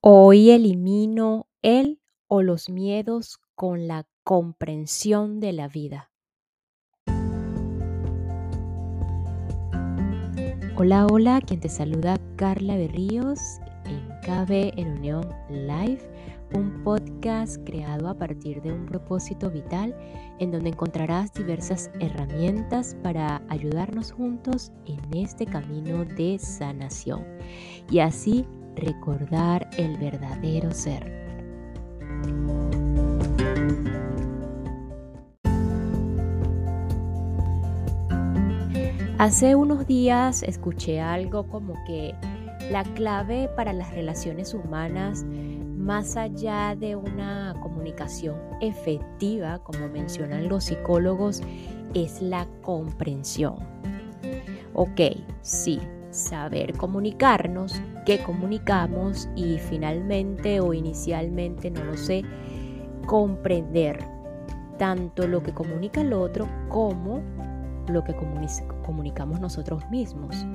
Hoy elimino el o los miedos con la comprensión de la vida. Hola, hola, quien te saluda Carla Berríos en KB en Unión Live, un podcast creado a partir de un propósito vital en donde encontrarás diversas herramientas para ayudarnos juntos en este camino de sanación y así recordar el verdadero ser. Hace unos días escuché algo como que la clave para las relaciones humanas, más allá de una comunicación efectiva, como mencionan los psicólogos, es la comprensión. Ok, sí, saber comunicarnos, qué comunicamos y finalmente o inicialmente, no lo sé, comprender tanto lo que comunica el otro como lo que comunicamos nosotros mismos.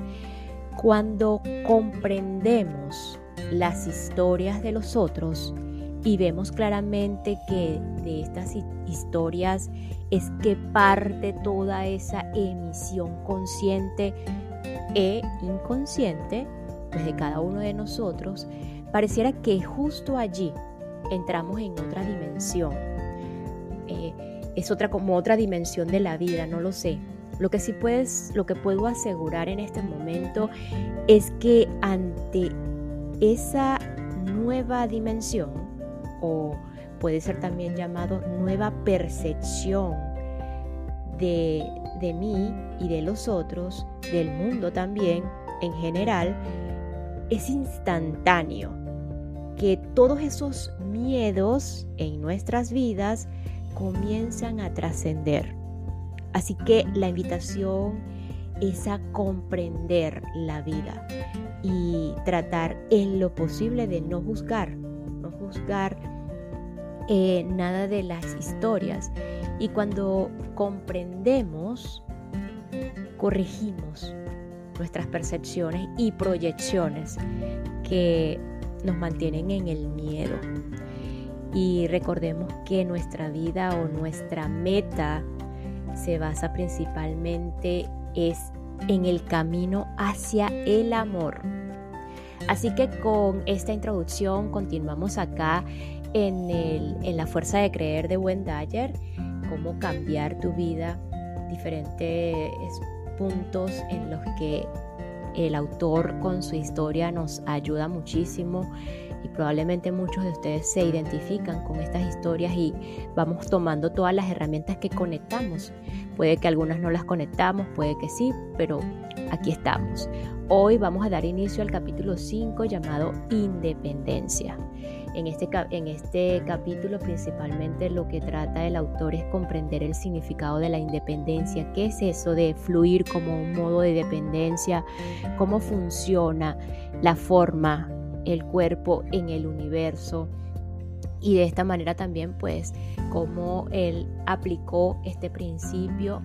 Cuando comprendemos las historias de los otros y vemos claramente que de estas historias es que parte toda esa emisión consciente e inconsciente pues, de cada uno de nosotros, pareciera que justo allí entramos en otra dimensión. Eh, es otra como otra dimensión de la vida, no lo sé. Lo que sí puedes, lo que puedo asegurar en este momento es que ante esa nueva dimensión, o puede ser también llamado nueva percepción de, de mí y de los otros, del mundo también en general, es instantáneo. Que todos esos miedos en nuestras vidas comienzan a trascender. Así que la invitación es a comprender la vida y tratar en lo posible de no juzgar, no juzgar eh, nada de las historias. Y cuando comprendemos, corregimos nuestras percepciones y proyecciones que nos mantienen en el miedo. Y recordemos que nuestra vida o nuestra meta se basa principalmente es en el camino hacia el amor. Así que con esta introducción continuamos acá en, en la fuerza de creer de Wendayer, cómo cambiar tu vida, diferentes puntos en los que el autor con su historia nos ayuda muchísimo y probablemente muchos de ustedes se identifican con estas historias y vamos tomando todas las herramientas que conectamos. Puede que algunas no las conectamos, puede que sí, pero aquí estamos. Hoy vamos a dar inicio al capítulo 5 llamado Independencia. En este, en este capítulo principalmente lo que trata el autor es comprender el significado de la independencia, qué es eso de fluir como un modo de dependencia, cómo funciona la forma, el cuerpo en el universo y de esta manera también pues cómo él aplicó este principio,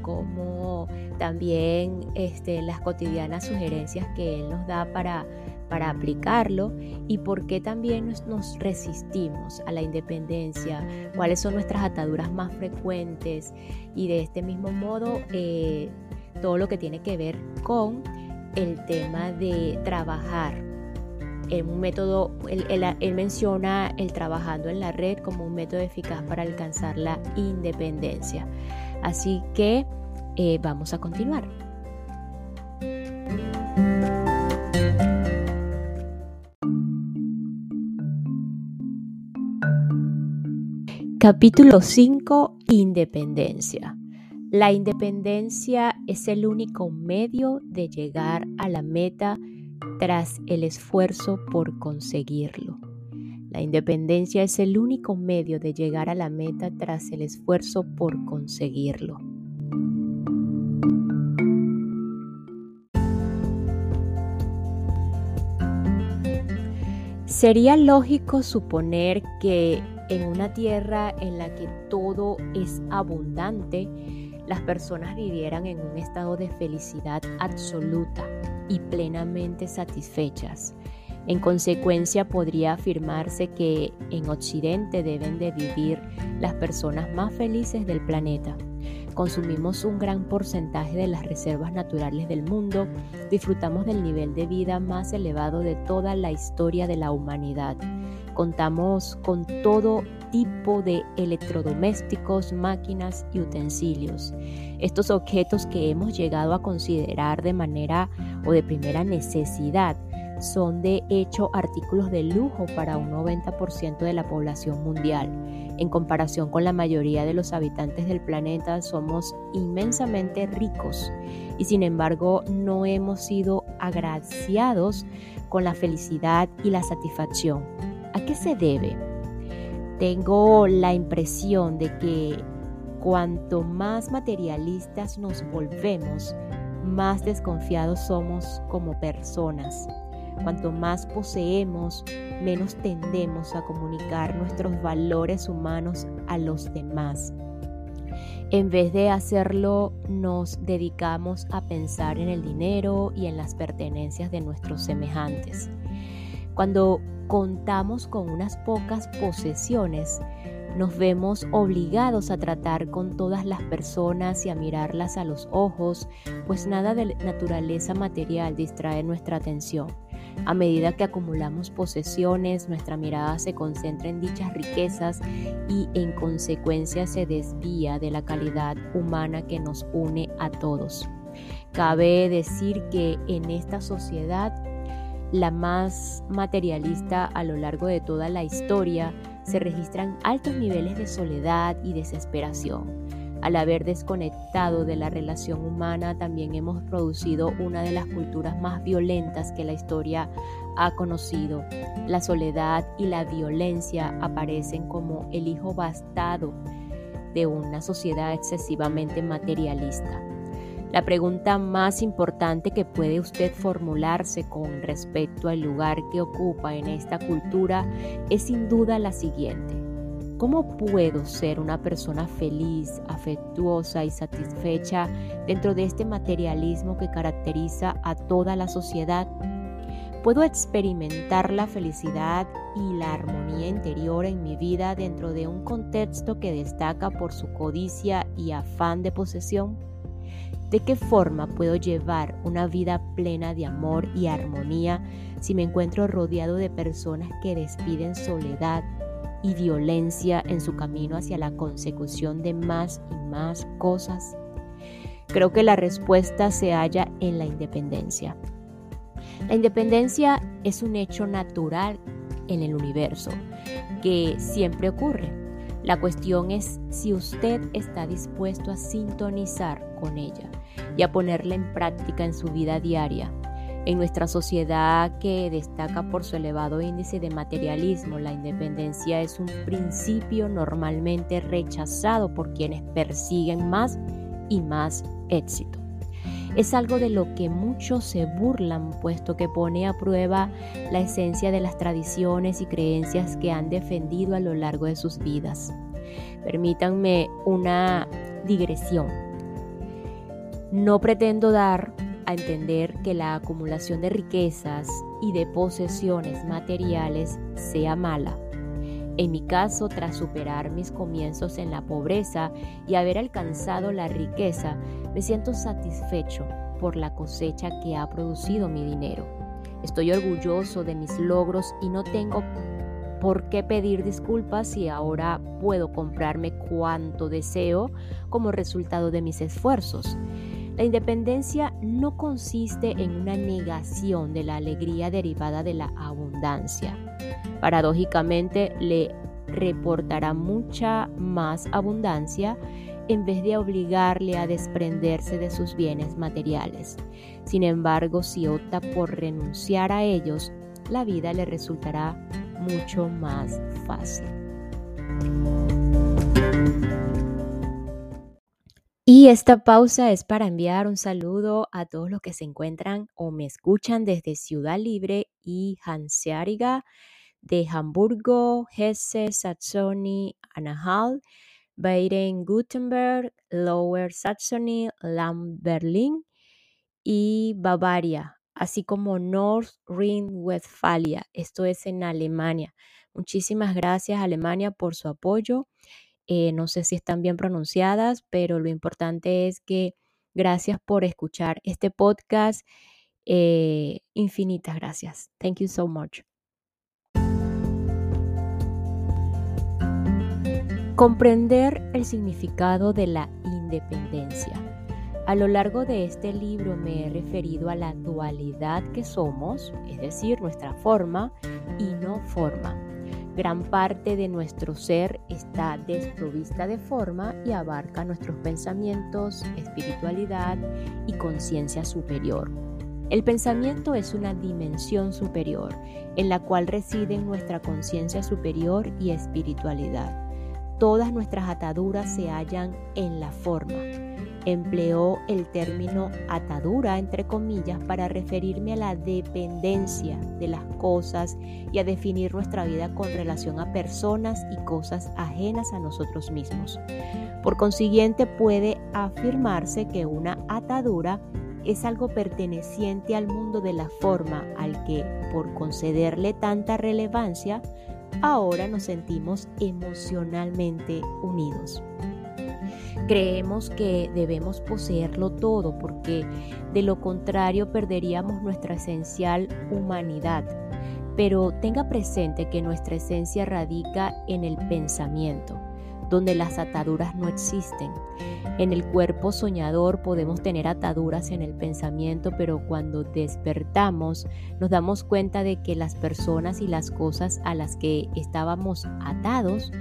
como también este, las cotidianas sugerencias que él nos da para para aplicarlo y por qué también nos, resistimos a la independencia, cuáles son nuestras ataduras más frecuentes y de este mismo modo eh, todo lo que tiene que ver con el tema de trabajar en un método, él, menciona el trabajando en la red como un método eficaz para alcanzar la independencia. Así que eh, vamos a continuar. Capítulo 5. Independencia. La independencia es el único medio de llegar a la meta tras el esfuerzo por conseguirlo. La independencia es el único medio de llegar a la meta tras el esfuerzo por conseguirlo. Sería lógico suponer que en una tierra en la que todo es abundante, las personas vivieran en un estado de felicidad absoluta y plenamente satisfechas. En consecuencia, podría afirmarse que en Occidente deben de vivir las personas más felices del planeta. Consumimos un gran porcentaje de las reservas naturales del mundo, disfrutamos del nivel de vida más elevado de toda la historia de la humanidad. Contamos con todo tipo de electrodomésticos, máquinas y utensilios. Estos objetos que hemos llegado a considerar de manera o de primera necesidad son de hecho artículos de lujo para un 90% de la población mundial. En comparación con la mayoría de los habitantes del planeta, somos inmensamente ricos y sin embargo no hemos sido agraciados con la felicidad y la satisfacción. ¿A qué se debe? Tengo la impresión de que cuanto más materialistas nos volvemos, más desconfiados somos como personas. Cuanto más poseemos, menos tendemos a comunicar nuestros valores humanos a los demás. En vez de hacerlo, nos dedicamos a pensar en el dinero y en las pertenencias de nuestros semejantes. Cuando contamos con unas pocas posesiones, nos vemos obligados a tratar con todas las personas y a mirarlas a los ojos, pues nada de naturaleza material distrae nuestra atención. A medida que acumulamos posesiones, nuestra mirada se concentra en dichas riquezas y en consecuencia se desvía de la calidad humana que nos une a todos. Cabe decir que en esta sociedad, la más materialista a lo largo de toda la historia, se registran altos niveles de soledad y desesperación. Al haber desconectado de la relación humana, también hemos producido una de las culturas más violentas que la historia ha conocido. La soledad y la violencia aparecen como el hijo bastado de una sociedad excesivamente materialista. La pregunta más importante que puede usted formularse con respecto al lugar que ocupa en esta cultura es sin duda la siguiente. ¿Cómo puedo ser una persona feliz, afectuosa y satisfecha dentro de este materialismo que caracteriza a toda la sociedad? ¿Puedo experimentar la felicidad y la armonía interior en mi vida dentro de un contexto que destaca por su codicia y afán de posesión? ¿De qué forma puedo llevar una vida plena de amor y armonía si me encuentro rodeado de personas que despiden soledad, y violencia en su camino hacia la consecución de más y más cosas? Creo que la respuesta se halla en la independencia. La independencia es un hecho natural en el universo que siempre ocurre. La cuestión es si usted está dispuesto a sintonizar ella y a ponerla en práctica en su vida diaria en nuestra sociedad que destaca por su elevado índice de materialismo, la independencia es un principio normalmente rechazado por quienes persiguen más y más éxito. Es algo de lo que muchos se burlan, puesto que pone a prueba la esencia de las tradiciones y creencias que han defendido a lo largo de sus vidas. Permítanme una digresión. No pretendo dar a entender que la acumulación de riquezas y de posesiones materiales sea mala. En mi caso, tras superar mis comienzos en la pobreza y haber alcanzado la riqueza, me siento satisfecho por la cosecha que ha producido mi dinero. Estoy orgulloso de mis logros y no tengo por qué pedir disculpas si ahora puedo comprarme cuanto deseo como resultado de mis esfuerzos. La independencia no consiste en una negación de la alegría derivada de la abundancia. Paradójicamente le reportará mucha más abundancia en vez de obligarle a desprenderse de sus bienes materiales. Sin embargo, si opta por renunciar a ellos, la vida le resultará mucho más fácil. Y esta pausa es para enviar un saludo a todos los que se encuentran o me escuchan desde Ciudad Libre y Hanseariga, de Hamburgo, Hesse, Saxony, Anhalt, Baden, Gutenberg, Lower Saxony, Lam, Berlin y Bavaria, así como North Rhine-Westfalia, esto es en Alemania. Muchísimas gracias Alemania por su apoyo. Eh, no sé si están bien pronunciadas, pero lo importante es que gracias por escuchar este podcast. Eh, infinitas gracias. Thank you so much. Comprender el significado de la independencia. A lo largo de este libro me he referido a la dualidad que somos, es decir, nuestra forma y no forma Gran parte de nuestro ser está desprovista de forma y abarca nuestros pensamientos, espiritualidad y conciencia superior. El pensamiento es una dimensión superior en la cual residen nuestra conciencia superior y espiritualidad. Todas nuestras ataduras se hallan en la forma empleó el término atadura, entre comillas, para referirme a la dependencia de las cosas y a definir nuestra vida con relación a personas y cosas ajenas a nosotros mismos. Por consiguiente, puede afirmarse que una atadura es algo perteneciente al mundo de la forma al que, por concederle tanta relevancia, ahora nos sentimos emocionalmente unidos. Creemos que debemos poseerlo todo porque de lo contrario perderíamos nuestra esencial humanidad. Pero tenga presente que nuestra esencia radica en el pensamiento, donde las ataduras no existen. En el cuerpo soñador podemos tener ataduras en el pensamiento, pero cuando despertamos nos damos cuenta de que las personas y las cosas a las que estábamos atados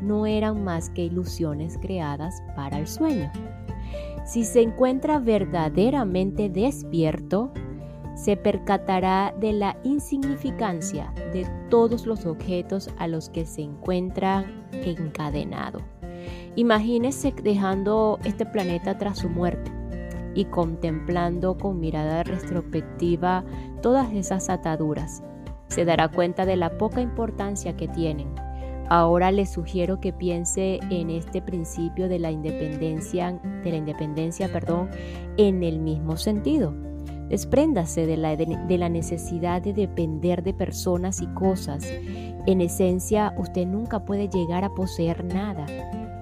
no eran más que ilusiones creadas para el sueño. Si se encuentra verdaderamente despierto, se percatará de la insignificancia de todos los objetos a los que se encuentra encadenado. Imagínese dejando este planeta tras su muerte y contemplando con mirada retrospectiva todas esas ataduras. Se dará cuenta de la poca importancia que tienen Ahora le sugiero que piense en este principio de la independencia, de la independencia, perdón, en el mismo sentido. Despréndase de la, de la necesidad de depender de personas y cosas. En esencia, usted nunca puede llegar a poseer nada,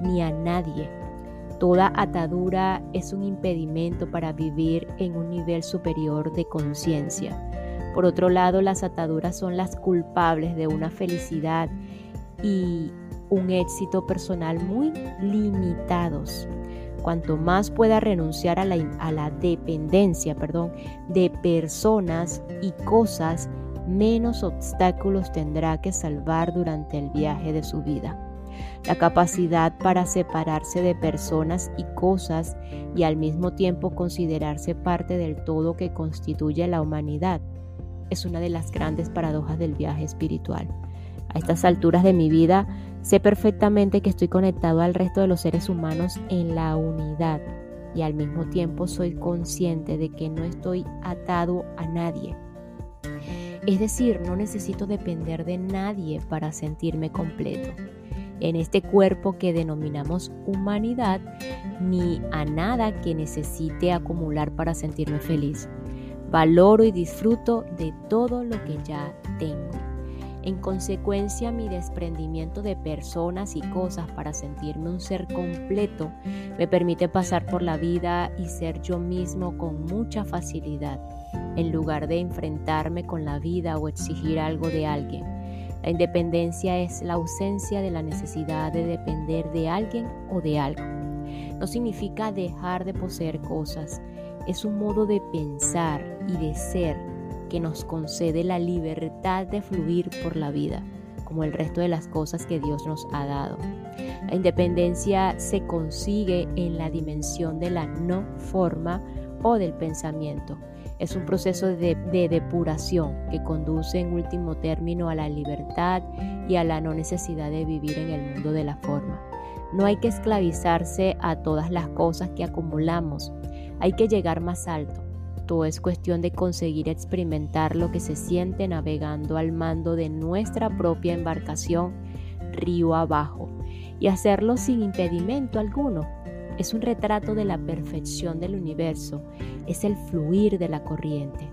ni a nadie. Toda atadura es un impedimento para vivir en un nivel superior de conciencia. Por otro lado, las ataduras son las culpables de una felicidad y un éxito personal muy limitados. Cuanto más pueda renunciar a la, a la dependencia perdón, de personas y cosas, menos obstáculos tendrá que salvar durante el viaje de su vida. La capacidad para separarse de personas y cosas y al mismo tiempo considerarse parte del todo que constituye la humanidad es una de las grandes paradojas del viaje espiritual. A estas alturas de mi vida sé perfectamente que estoy conectado al resto de los seres humanos en la unidad y al mismo tiempo soy consciente de que no estoy atado a nadie. Es decir, no necesito depender de nadie para sentirme completo. En este cuerpo que denominamos humanidad, ni a nada que necesite acumular para sentirme feliz. Valoro y disfruto de todo lo que ya tengo. En consecuencia, mi desprendimiento de personas y cosas para sentirme un ser completo me permite pasar por la vida y ser yo mismo con mucha facilidad, en lugar de enfrentarme con la vida o exigir algo de alguien. La independencia es la ausencia de la necesidad de depender de alguien o de algo. No significa dejar de poseer cosas, es un modo de pensar y de ser que nos concede la libertad de fluir por la vida, como el resto de las cosas que Dios nos ha dado. La independencia se consigue en la dimensión de la no forma o del pensamiento. Es un proceso de, depuración que conduce en último término a la libertad y a la no necesidad de vivir en el mundo de la forma. No hay que esclavizarse a todas las cosas que acumulamos, hay que llegar más alto es cuestión de conseguir experimentar lo que se siente navegando al mando de nuestra propia embarcación río abajo y hacerlo sin impedimento alguno. Es un retrato de la perfección del universo, es el fluir de la corriente.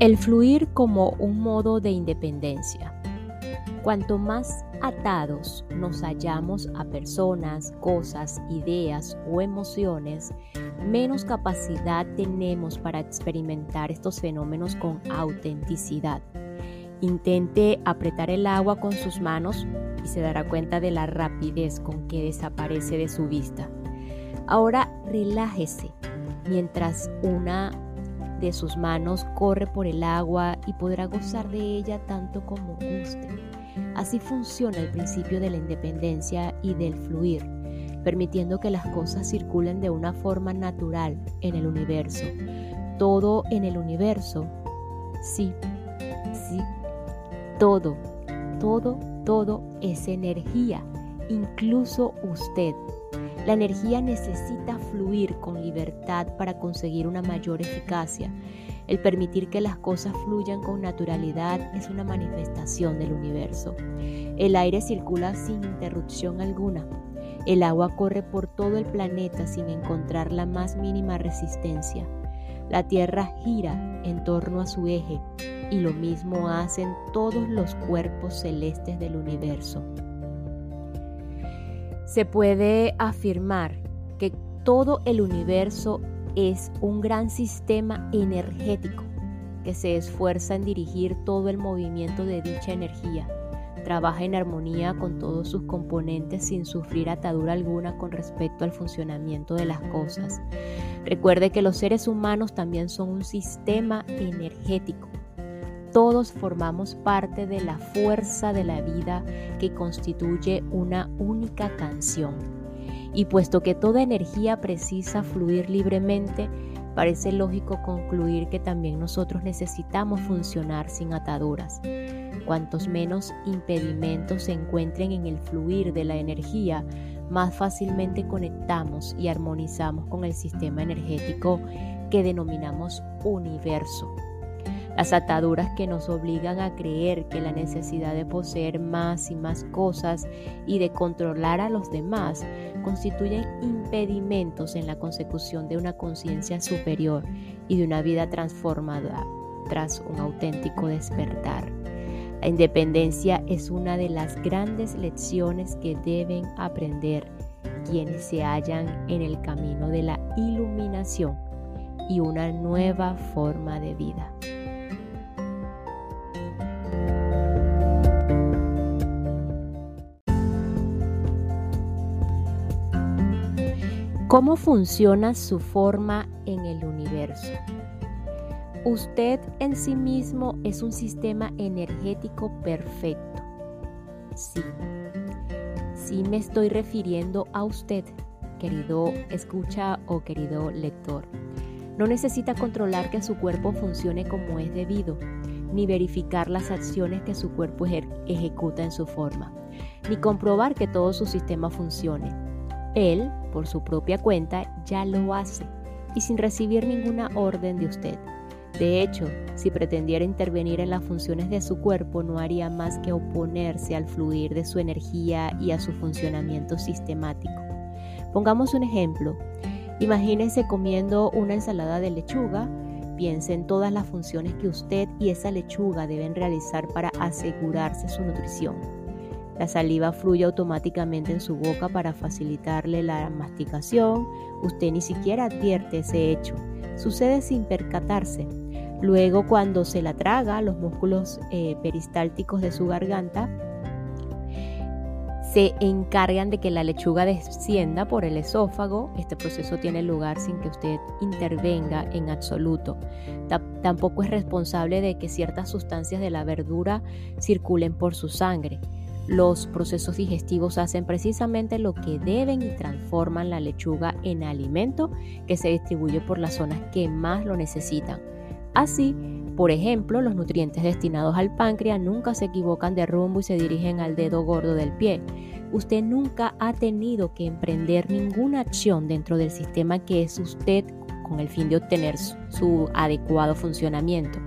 El fluir como un modo de independencia. Cuanto más atados nos hallamos a personas, cosas, ideas o emociones, menos capacidad tenemos para experimentar estos fenómenos con autenticidad. Intente apretar el agua con sus manos y se dará cuenta de la rapidez con que desaparece de su vista. Ahora relájese mientras una de sus manos corre por el agua y podrá gozar de ella tanto como guste. Así funciona el principio de la independencia y del fluir, permitiendo que las cosas circulen de una forma natural en el universo. Todo en el universo, sí, sí, todo, todo, todo es energía, incluso usted. La energía necesita fluir con libertad para conseguir una mayor eficacia. El permitir que las cosas fluyan con naturalidad es una manifestación del universo. El aire circula sin interrupción alguna. El agua corre por todo el planeta sin encontrar la más mínima resistencia. La Tierra gira en torno a su eje y lo mismo hacen todos los cuerpos celestes del universo. Se puede afirmar que todo el universo es un gran sistema energético que se esfuerza en dirigir todo el movimiento de dicha energía. Trabaja en armonía con todos sus componentes sin sufrir atadura alguna con respecto al funcionamiento de las cosas. Recuerde que los seres humanos también son un sistema energético. Todos formamos parte de la fuerza de la vida que constituye una única canción. Y puesto que toda energía precisa fluir libremente, parece lógico concluir que también nosotros necesitamos funcionar sin ataduras. Cuantos menos impedimentos se encuentren en el fluir de la energía, más fácilmente conectamos y armonizamos con el sistema energético que denominamos universo. Las ataduras que nos obligan a creer que la necesidad de poseer más y más cosas y de controlar a los demás constituyen impedimentos en la consecución de una conciencia superior y de una vida transformada tras un auténtico despertar. La independencia es una de las grandes lecciones que deben aprender quienes se hallan en el camino de la iluminación y una nueva forma de vida. ¿Cómo funciona su forma en el universo? Usted en sí mismo es un sistema energético perfecto. Sí. Sí me estoy refiriendo a usted, querido escucha o querido lector. No necesita controlar que su cuerpo funcione como es debido, ni verificar las acciones que su cuerpo ejecuta en su forma, ni comprobar que todo su sistema funcione él, por su propia cuenta, ya lo hace y sin recibir ninguna orden de usted. De hecho, si pretendiera intervenir en las funciones de su cuerpo, no haría más que oponerse al fluir de su energía y a su funcionamiento sistemático. Pongamos un ejemplo. Imagínese comiendo una ensalada de lechuga. Piense en todas las funciones que usted y esa lechuga deben realizar para asegurarse su nutrición. La saliva fluye automáticamente en su boca para facilitarle la masticación. Usted ni siquiera advierte ese hecho. Sucede sin percatarse. Luego, cuando se la traga, los músculos eh, peristálticos de su garganta se encargan de que la lechuga descienda por el esófago. Este proceso tiene lugar sin que usted intervenga en absoluto. tampoco es responsable de que ciertas sustancias de la verdura circulen por su sangre. Los procesos digestivos hacen precisamente lo que deben y transforman la lechuga en alimento que se distribuye por las zonas que más lo necesitan. Así, por ejemplo, los nutrientes destinados al páncreas nunca se equivocan de rumbo y se dirigen al dedo gordo del pie. Usted nunca ha tenido que emprender ninguna acción dentro del sistema que es usted con el fin de obtener su adecuado funcionamiento.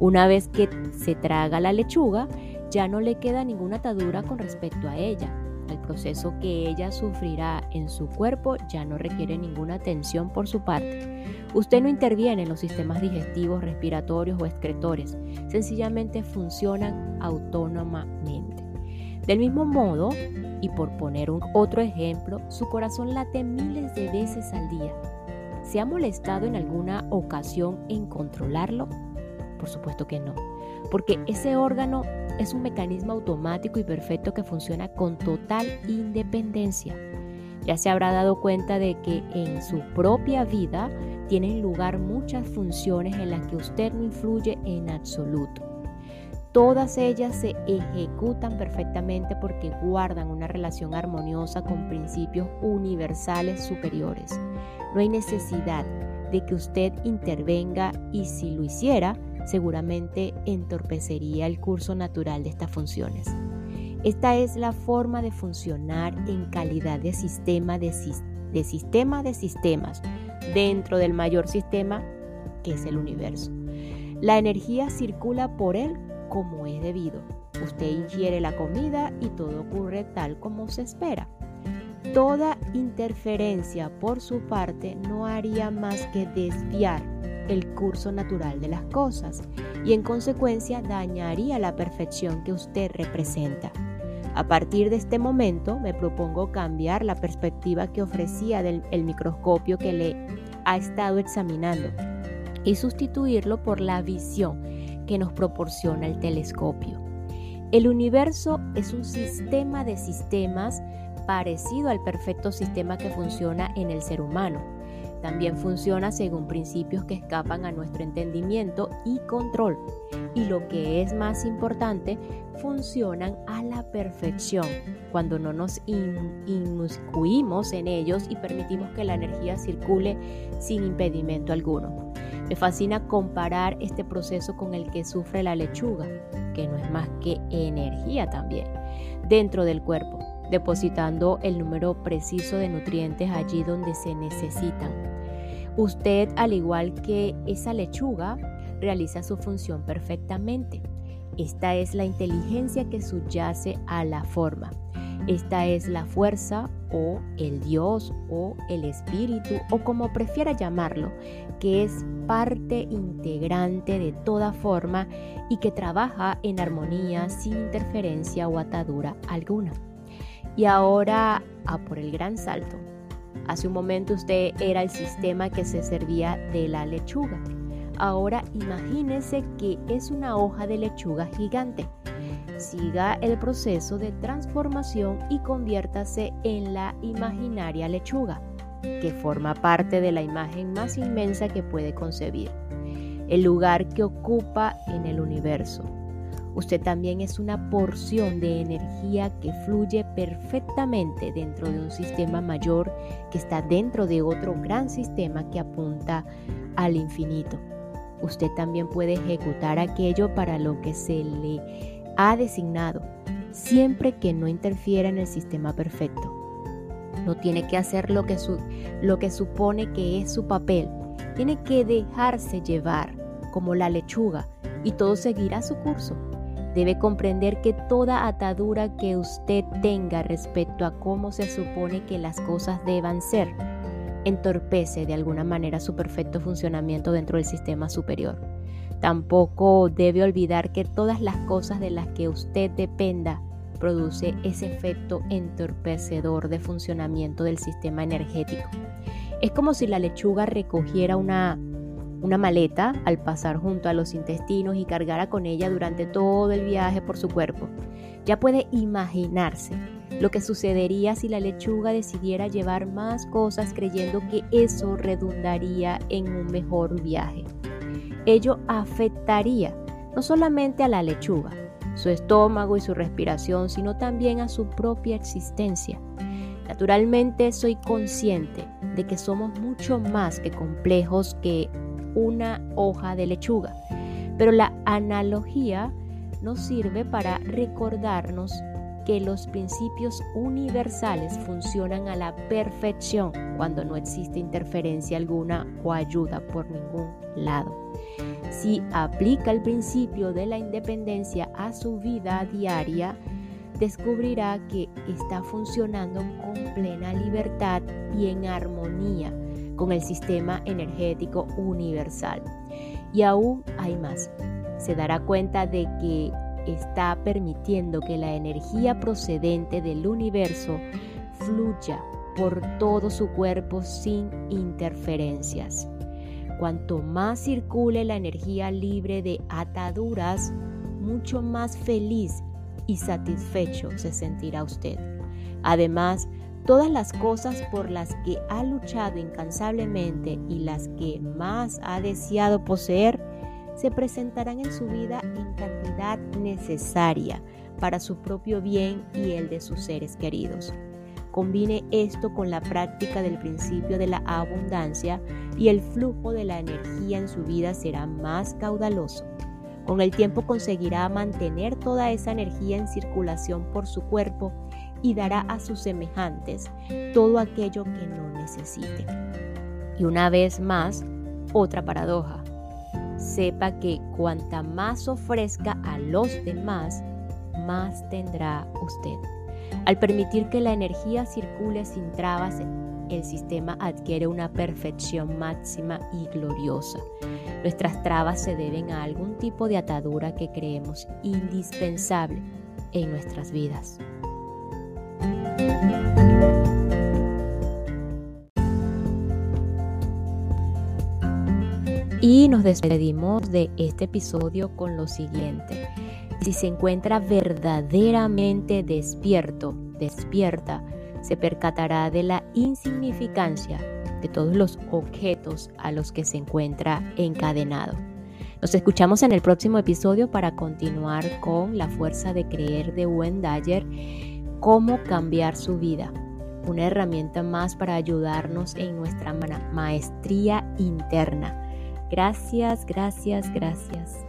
Una vez que se traga la lechuga, ya no le queda ninguna atadura con respecto a ella. El proceso que ella sufrirá en su cuerpo ya no requiere ninguna atención por su parte. Usted no interviene en los sistemas digestivos, respiratorios o excretores, sencillamente funcionan autónomamente. Del mismo modo, y por poner un otro ejemplo, su corazón late miles de veces al día. ¿Se ha molestado en alguna ocasión en controlarlo? Por supuesto que no, porque ese órgano es un mecanismo automático y perfecto que funciona con total independencia. Ya se habrá dado cuenta de que en su propia vida tienen lugar muchas funciones en las que usted no influye en absoluto. Todas ellas se ejecutan perfectamente porque guardan una relación armoniosa con principios universales superiores. No hay necesidad de que usted intervenga y si lo hiciera, seguramente entorpecería el curso natural de estas funciones. Esta es la forma de funcionar en calidad de sistema de, de sistema de sistemas dentro del mayor sistema que es el universo. La energía circula por él como es debido. Usted ingiere la comida y todo ocurre tal como se espera. Toda interferencia por su parte no haría más que desviar el curso natural de las cosas y en consecuencia dañaría la perfección que usted representa. A partir de este momento me propongo cambiar la perspectiva que ofrecía del el microscopio que le ha estado examinando y sustituirlo por la visión que nos proporciona el telescopio. El universo es un sistema de sistemas parecido al perfecto sistema que funciona en el ser humano. También funciona según principios que escapan a nuestro entendimiento y control. Y lo que es más importante, funcionan a la perfección cuando no nos inmiscuimos en ellos y permitimos que la energía circule sin impedimento alguno. Me fascina comparar este proceso con el que sufre la lechuga, que no es más que energía también, dentro del cuerpo, depositando el número preciso de nutrientes allí donde se necesitan. Usted, al igual que esa lechuga, realiza su función perfectamente. Esta es la inteligencia que subyace a la forma. Esta es la fuerza o el Dios o el Espíritu o como prefiera llamarlo, que es parte integrante de toda forma y que trabaja en armonía sin interferencia o atadura alguna. Y ahora a por el gran salto. Hace un momento usted era el sistema que se servía de la lechuga. Ahora imagínese que es una hoja de lechuga gigante. Siga el proceso de transformación y conviértase en la imaginaria lechuga, que forma parte de la imagen más inmensa que puede concebir, el lugar que ocupa en el universo. Usted también es una porción de energía que fluye perfectamente dentro de un sistema mayor que está dentro de otro gran sistema que apunta al infinito usted también puede ejecutar aquello para lo que se le ha designado, siempre que no interfiera en el sistema perfecto. No tiene que hacer lo que, lo que supone que es su papel, tiene que dejarse llevar como la lechuga y todo seguirá su curso. Debe comprender que toda atadura que usted tenga respecto a cómo se supone que las cosas deban ser, entorpece de alguna manera su perfecto funcionamiento dentro del sistema superior. Tampoco debe olvidar que todas las cosas de las que usted dependa produce ese efecto entorpecedor de funcionamiento del sistema energético. Es como si la lechuga recogiera una, una maleta al pasar junto a los intestinos y cargara con ella durante todo el viaje por su cuerpo. Ya puede imaginarse lo que sucedería si la lechuga decidiera llevar más cosas creyendo que eso redundaría en un mejor viaje. Ello afectaría no solamente a la lechuga, su estómago y su respiración, sino también a su propia existencia. Naturalmente soy consciente de que somos mucho más que complejos que una hoja de lechuga, pero la analogía nos sirve para recordarnos que los principios universales funcionan a la perfección cuando no existe interferencia alguna o ayuda por ningún lado. Si aplica el principio de la independencia a su vida diaria, descubrirá que está funcionando con plena libertad y en armonía con el sistema energético universal. Y aún hay más. Se dará cuenta de que está permitiendo que la energía procedente del universo fluya por todo su cuerpo sin interferencias. Cuanto más circule la energía libre de ataduras, mucho más feliz y satisfecho se sentirá usted. Además, todas las cosas por las que ha luchado incansablemente y las que más ha deseado poseer, se presentarán en su vida en cantidad necesaria para su propio bien y el de sus seres queridos. Combine esto con la práctica del principio de la abundancia y el flujo de la energía en su vida será más caudaloso. Con el tiempo conseguirá mantener toda esa energía en circulación por su cuerpo y dará a sus semejantes todo aquello que no necesite. Y una vez más, otra paradoja. Sepa que cuanta más ofrezca a los demás, más tendrá usted. Al permitir que la energía circule sin trabas, el sistema adquiere una perfección máxima y gloriosa. Nuestras trabas se deben a algún tipo de atadura que creemos indispensable en nuestras vidas. Y nos despedimos de este episodio con lo siguiente. Si se encuentra verdaderamente despierto, despierta, se percatará de la insignificancia de todos los objetos a los que se encuentra encadenado. Nos escuchamos en el próximo episodio para continuar con la fuerza de creer de Wendayer, cómo cambiar su vida, una herramienta más para ayudarnos en nuestra maestría interna. Gracias, gracias, gracias.